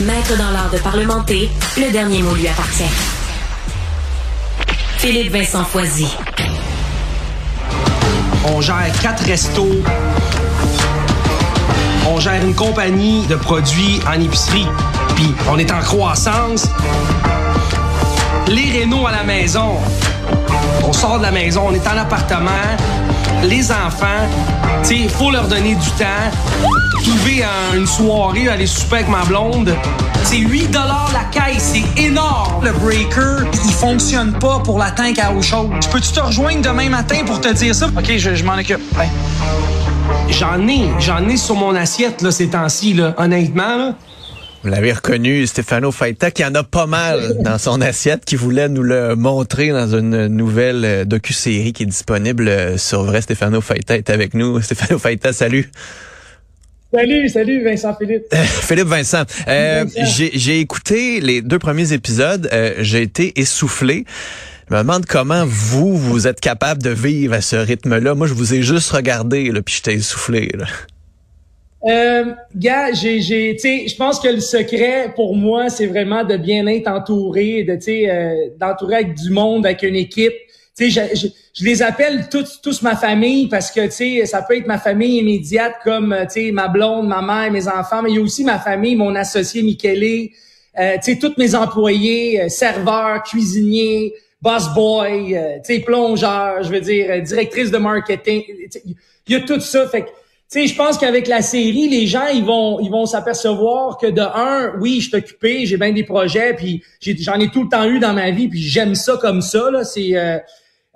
Maître dans l'art de parlementer, le dernier mot lui appartient. Philippe Vincent Foisy. On gère quatre restos. On gère une compagnie de produits en épicerie. Puis on est en croissance. Les rénaux à la maison. On sort de la maison, on est en appartement. Les enfants, tu sais, il faut leur donner du temps. Trouver une soirée, aller souper avec ma blonde. C'est 8 la caisse, c'est énorme. Le breaker, il fonctionne pas pour la tank à eau chaude. Je peux-tu te rejoindre demain matin pour te dire ça? OK, je, m'en occupe. J'en ai, j'en ai sur mon assiette là, ces temps-ci, là, honnêtement. Là. Vous l'avez reconnu, Stefano Faita, qui en a pas mal dans son assiette, qui voulait nous le montrer dans une nouvelle euh, docu-série qui est disponible euh, sur vrai. Stefano Faita est avec nous. Stefano Faita, salut. Salut, salut Vincent Philippe. Philippe Vincent, euh, j'ai écouté les deux premiers épisodes, j'ai été essoufflé. Je me demande comment vous, vous êtes capable de vivre à ce rythme-là. Moi, je vous ai juste regardé, là, puis j'étais essoufflé. Là. Euh, gars, j'ai, j'ai, je pense que le secret pour moi, c'est vraiment de bien être entouré, de, tu euh, d'entourer avec du monde, avec une équipe. Tu sais, je, je, les appelle tous, tous ma famille parce que, tu sais, ça peut être ma famille immédiate comme, tu sais, ma blonde, ma mère, mes enfants, mais il y a aussi ma famille, mon associé Michele, euh, tu sais, tous mes employés, euh, serveurs, cuisiniers, boss boy, euh, tu sais, plongeur, je veux dire, directrice de marketing. Il y a tout ça, fait que sais, je pense qu'avec la série, les gens, ils vont, ils vont s'apercevoir que de un, oui, je suis occupé, j'ai bien des projets, puis j'en ai, tout le temps eu dans ma vie, puis j'aime ça comme ça. Là, c'est, euh,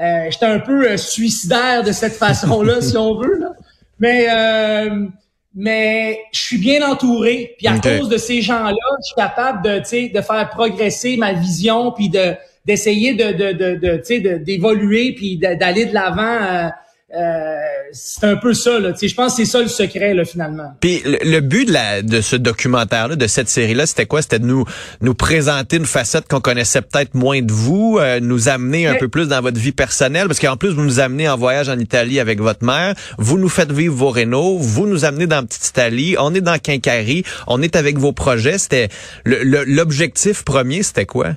euh j'étais un peu euh, suicidaire de cette façon-là, si on veut. Là. Mais, euh, mais je suis bien entouré, puis à cause de ces gens-là, je suis capable de, tu sais, de faire progresser ma vision, puis de d'essayer de, de, de, de tu sais, d'évoluer, puis d'aller de l'avant. Euh, c'est un peu ça. Là. Je pense que c'est ça le secret là, finalement. Puis le, but de, la, de ce documentaire-là, de cette série-là, c'était quoi? C'était de nous, nous présenter une facette qu'on connaissait peut-être moins de vous, euh, nous amener un peu plus dans votre vie personnelle, parce qu'en plus, vous nous amenez en voyage en Italie avec votre mère, vous nous faites vivre vos rénaux, vous nous amenez dans Petite Italie, on est dans Quincari, on est avec vos projets. C'était L'objectif premier, c'était quoi?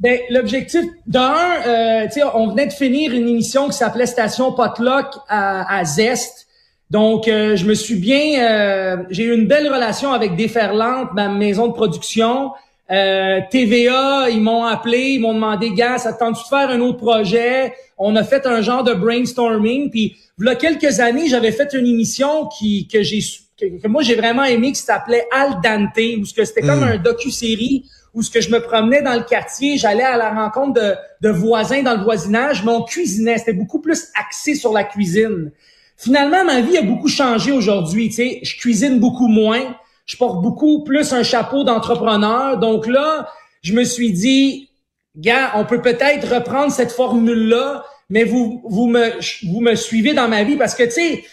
Ben, l'objectif d'un, euh, on venait de finir une émission qui s'appelait Station Potluck à, à Zest. Donc, euh, je me suis bien, euh, j'ai eu une belle relation avec Déferlante, ma maison de production. Euh, TVA, ils m'ont appelé, ils m'ont demandé, gars, ça tente de faire un autre projet? On a fait un genre de brainstorming. Puis, il y a quelques années, j'avais fait une émission qui que j'ai que, moi j'ai vraiment aimé, qui s'appelait Al Dante, où c'était comme hmm. un docu-série où ce que je me promenais dans le quartier, j'allais à la rencontre de, de, voisins dans le voisinage, mais on cuisinait. C'était beaucoup plus axé sur la cuisine. Finalement, ma vie a beaucoup changé aujourd'hui. Tu sais, je cuisine beaucoup moins. Je porte beaucoup plus un chapeau d'entrepreneur. Donc là, je me suis dit, gars, on peut peut-être reprendre cette formule-là, mais vous, vous me, vous me suivez dans ma vie parce que, tu sais,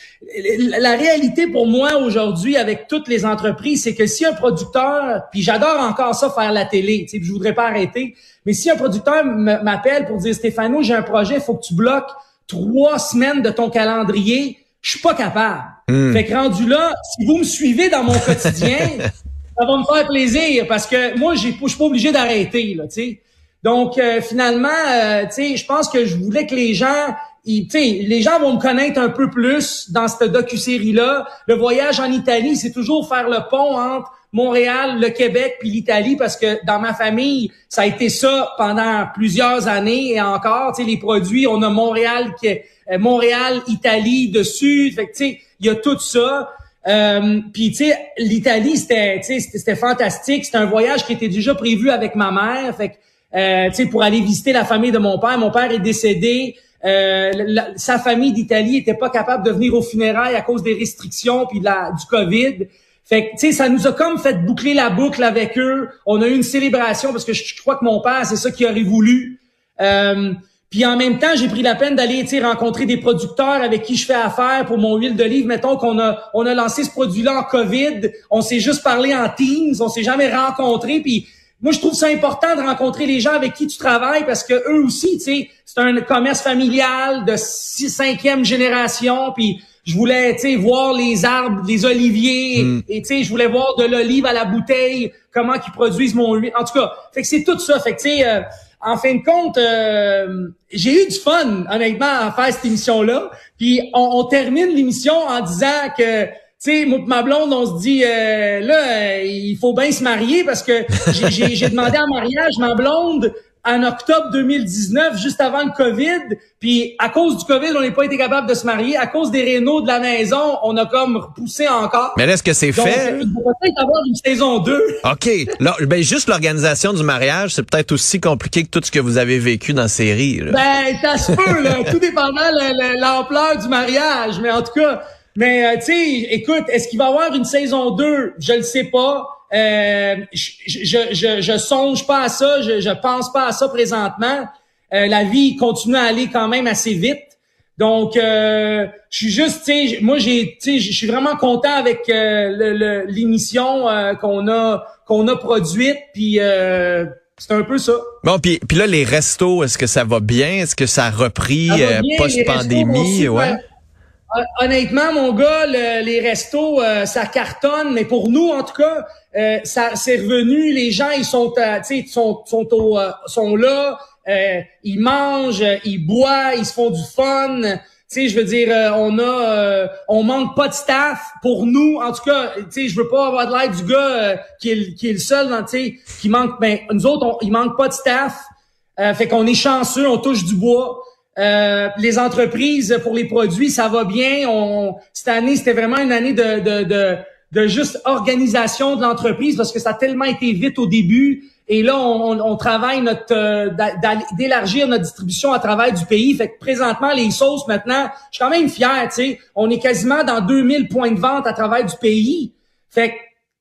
la réalité pour moi aujourd'hui avec toutes les entreprises, c'est que si un producteur, puis j'adore encore ça faire la télé, tu sais, je voudrais pas arrêter, mais si un producteur m'appelle pour dire Stéphano, j'ai un projet, faut que tu bloques trois semaines de ton calendrier, je suis pas capable. Hmm. Fait que rendu là, si vous me suivez dans mon quotidien, ça va me faire plaisir parce que moi, je suis pas obligé d'arrêter, là, tu sais. Donc, euh, finalement, euh, tu sais, je pense que je voulais que les gens, ils, les gens vont me connaître un peu plus dans cette docu-série-là. Le voyage en Italie, c'est toujours faire le pont entre Montréal, le Québec puis l'Italie parce que dans ma famille, ça a été ça pendant plusieurs années et encore, tu sais, les produits, on a Montréal, euh, Montréal, Italie dessus. Fait que, tu sais, il y a tout ça. Euh, puis tu sais, l'Italie, c'était, c'était fantastique. C'était un voyage qui était déjà prévu avec ma mère. Fait que euh, pour aller visiter la famille de mon père. Mon père est décédé. Euh, sa famille d'Italie était pas capable de venir aux funérailles à cause des restrictions puis la, du COVID. Fait que, tu sais, ça nous a comme fait boucler la boucle avec eux. On a eu une célébration parce que je, crois que mon père, c'est ça qu'il aurait voulu. Euh, puis en même temps, j'ai pris la peine d'aller rencontrer des producteurs avec qui je fais affaire pour mon huile d'olive. Mettons qu'on a on a lancé ce produit-là en COVID, on s'est juste parlé en Teams, on s'est jamais rencontré. Puis moi, je trouve ça important de rencontrer les gens avec qui tu travailles parce que eux aussi, tu sais, c'est un commerce familial de six, cinquième génération. Puis je voulais, tu sais, voir les arbres, les oliviers, Mm. et tu sais, je voulais voir de l'olive à la bouteille, comment qu'ils produisent mon huile. En tout cas, fait que c'est tout ça. Fait que tu sais, euh, en fin de compte, euh, j'ai eu du fun, honnêtement, à faire cette émission-là. Puis on, on termine l'émission en disant que sais, moi pis ma blonde, on se dit euh, là, euh, il faut bien se marier parce que j'ai- demandé en mariage ma blonde en octobre 2019, juste avant le COVID. Puis à cause du COVID, on n'a pas été capable de se marier. À cause des rénaux de la maison, on a comme repoussé encore. Mais là, est-ce que c'est fait? il va peut-être avoir une saison 2. OK. Là, ben, juste l'organisation du mariage, c'est peut-être aussi compliqué que tout ce que vous avez vécu dans la série. là. Ben, ça se peut, là. Tout dépendant l'ampleur du mariage. Mais en tout cas, mais euh, tu sais, écoute, est-ce qu'il va y avoir une saison 2? Je le sais pas. Euh, je, je, je, je songe pas à ça. Je, je pense pas à ça présentement. Euh, la vie continue à aller quand même assez vite. Donc, euh, je suis juste, tu sais, moi j'ai, tu sais, je suis vraiment content avec euh, le- le- l'émission euh, qu'on a qu'on a produite, puis euh, c'est un peu ça. Bon, puis, puis là, les restos, est-ce que ça va bien? Est-ce que ça a repris euh, post-pandémie? Ouais. Honnêtement, mon gars, le- les restos, euh, ça cartonne, mais pour nous, en tout cas, euh, ça c'est revenu. Les gens, ils sont, euh, tu sais, sont, sont, au, euh, sont là, euh, ils mangent, euh, ils boivent, ils se font du fun. Je veux dire, euh, on a, euh, on manque pas de staff pour nous. En tout cas, tu je veux pas avoir de l'air du gars euh, qui, est, qui est le seul, qui manque. Ben, nous autres, on, il manque pas de staff. Euh, fait qu'on est chanceux, on touche du bois. Euh, les entreprises pour les produits, ça va bien. On, cette année, c'était vraiment une année de, de, de, juste organisation de l'entreprise parce que ça a tellement été vite au début. Et là, on, on travaille notre euh, d'élargir notre distribution à travers du pays. Fait que présentement, les sauces maintenant, je suis quand même fier. Tu sais, on est quasiment dans 2000 points de vente à travers du pays. Fait que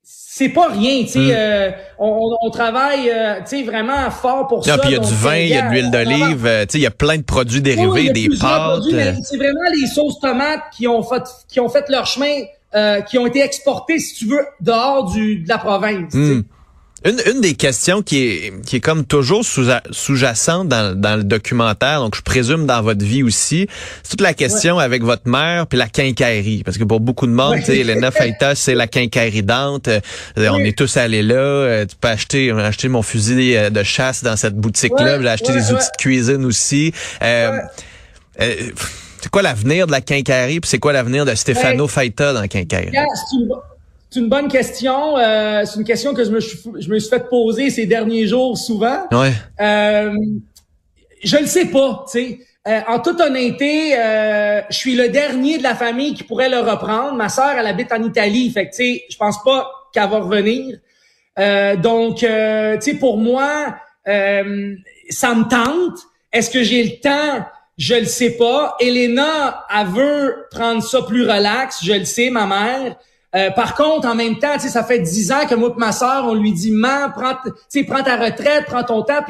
c'est pas rien, tu sais. Mm. euh, on, on- travaille, euh, tu sais, vraiment fort pour Non, ça. puis il y a du vin, il y a de l'huile d'olive, euh, tu sais, il y a plein de produits dérivés, des pâtes. euh, C'est vraiment les sauces tomates qui ont fait qui ont fait leur chemin, euh, qui ont été exportées, si tu veux, dehors du de la province. Hmm. Une, une des questions qui est, qui est comme toujours sous- sous-jacente dans, dans le documentaire, donc je présume dans votre vie aussi, c'est toute la question avec votre mère puis la quincaillerie. Parce que pour beaucoup de monde, Ouais. tu sais, Elena Feitas, c'est la quincaillerie Dante. Euh, On est tous allés là. Euh, tu peux acheter, on a acheté mon fusil euh, de chasse dans cette boutique-là. Ouais, J'ai acheté des outils de cuisine aussi. Euh, euh, c'est quoi l'avenir de la quincaillerie puis c'est quoi l'avenir de Stefano Feita dans la quincaillerie? C'est une, bonne question. euh, c'est une question que je me, suis, je me suis fait poser ces derniers jours souvent. Ouais. Euh, je le sais pas, tu sais. Euh, en toute honnêteté, euh, je suis le dernier de la famille qui pourrait le reprendre. Ma sœur, elle habite en Italie, fait que tu sais, je pense pas qu'elle va revenir. Euh, donc, euh, tu sais, pour moi, euh, ça me tente. Est-ce que j'ai le temps? Je le sais pas. Elena, elle veut prendre ça plus relax. Je le sais, ma mère. Euh, par contre, en même temps, ça fait dix ans que moi et ma sœur, on lui dit, man, prends, prends ta retraite, prends ton temps.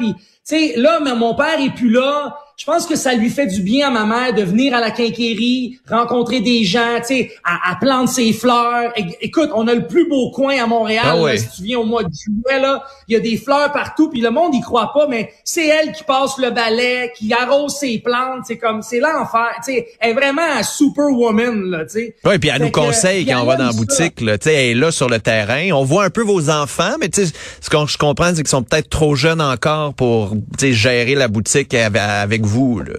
Là, mais mon père est plus là. Je pense que ça lui fait du bien à ma mère de venir à la quincaillerie, rencontrer des gens, tu sais, à, à planter ses fleurs. Écoute, on a le plus beau coin à Montréal. Ah là, ouais. si tu viens au mois de juillet, là, il y a des fleurs partout, puis le monde y croit pas, mais c'est elle qui passe le balai, qui arrose ses plantes, c'est comme, c'est l'enfer, tu sais, elle est vraiment un superwoman, là, tu sais. Oui, puis elle Fait nous conseille quand on va dans la boutique. Là, Tu sais, elle est là sur le terrain. On voit un peu vos enfants, mais tu sais, ce que je comprends, c'est qu'ils sont peut-être trop jeunes encore pour tu sais, gérer la boutique avec, avec vous. Là.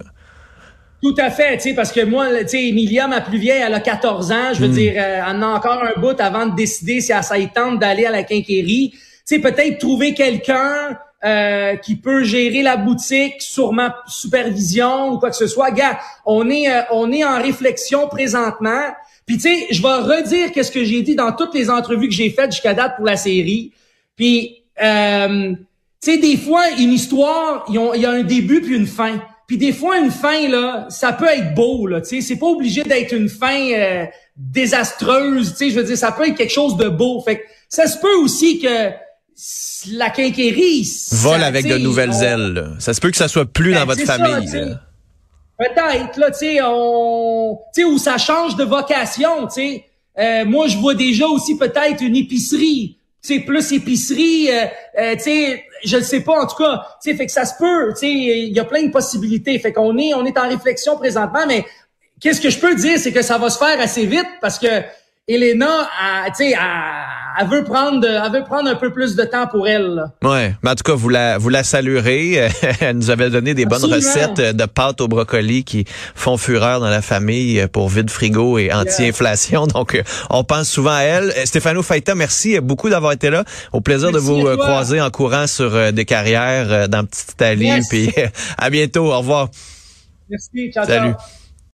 Tout à fait, tu sais, parce que moi, tu sais, Emilia, ma plus vieille, elle a 14 ans. Je veux dire, euh, elle en a encore un bout avant de décider si elle ça y tente d'aller à la quincaillerie. Tu sais, peut-être trouver quelqu'un euh, qui peut gérer la boutique sur ma supervision ou quoi que ce soit. Gars, on est, euh, on est en réflexion présentement. Puis tu sais, je vais redire qu'est-ce que j'ai dit dans toutes les entrevues que j'ai faites jusqu'à date pour la série. Puis, euh, tu sais, des fois, une histoire, il y a un début puis une fin. Puis des fois, une fin, là, ça peut être beau, là, tu sais. C'est pas obligé d'être une fin euh, désastreuse, tu sais. Je veux dire, ça peut être quelque chose de beau. Fait que ça se peut aussi que la quincaillerie... Vole ça, avec de nouvelles on- ailes. là. Ça se peut que ça soit plus Ben, dans votre ça, famille. là. Peut-être, là, tu sais, on... Tu sais, où ça change de vocation, tu sais. Euh, moi, je vois déjà aussi peut-être une épicerie. Tu sais, plus épicerie, euh, euh, tu sais, je le sais pas, en tout cas. Tu fait que ça se peut, tu sais, il y a plein de possibilités. Fait qu'on est, on est en réflexion présentement, mais qu'est-ce que je peux dire, c'est que ça va se faire assez vite parce que Elena, tu sais, elle, veut prendre, elle veut prendre un peu plus de temps pour elle. Là. Ouais, mais en tout cas, vous la, vous la saluerez. elle nous avait donné des bonnes recettes de pâtes au brocoli qui font fureur dans la famille pour vide frigo et anti-inflation. Donc, on pense souvent à elle. Stéphano Faita, merci beaucoup d'avoir été là. Au plaisir de vous croiser en courant sur des carrières dans Petite Italie. Puis à bientôt. Au revoir. Merci. Ciao, Salut. Ciao.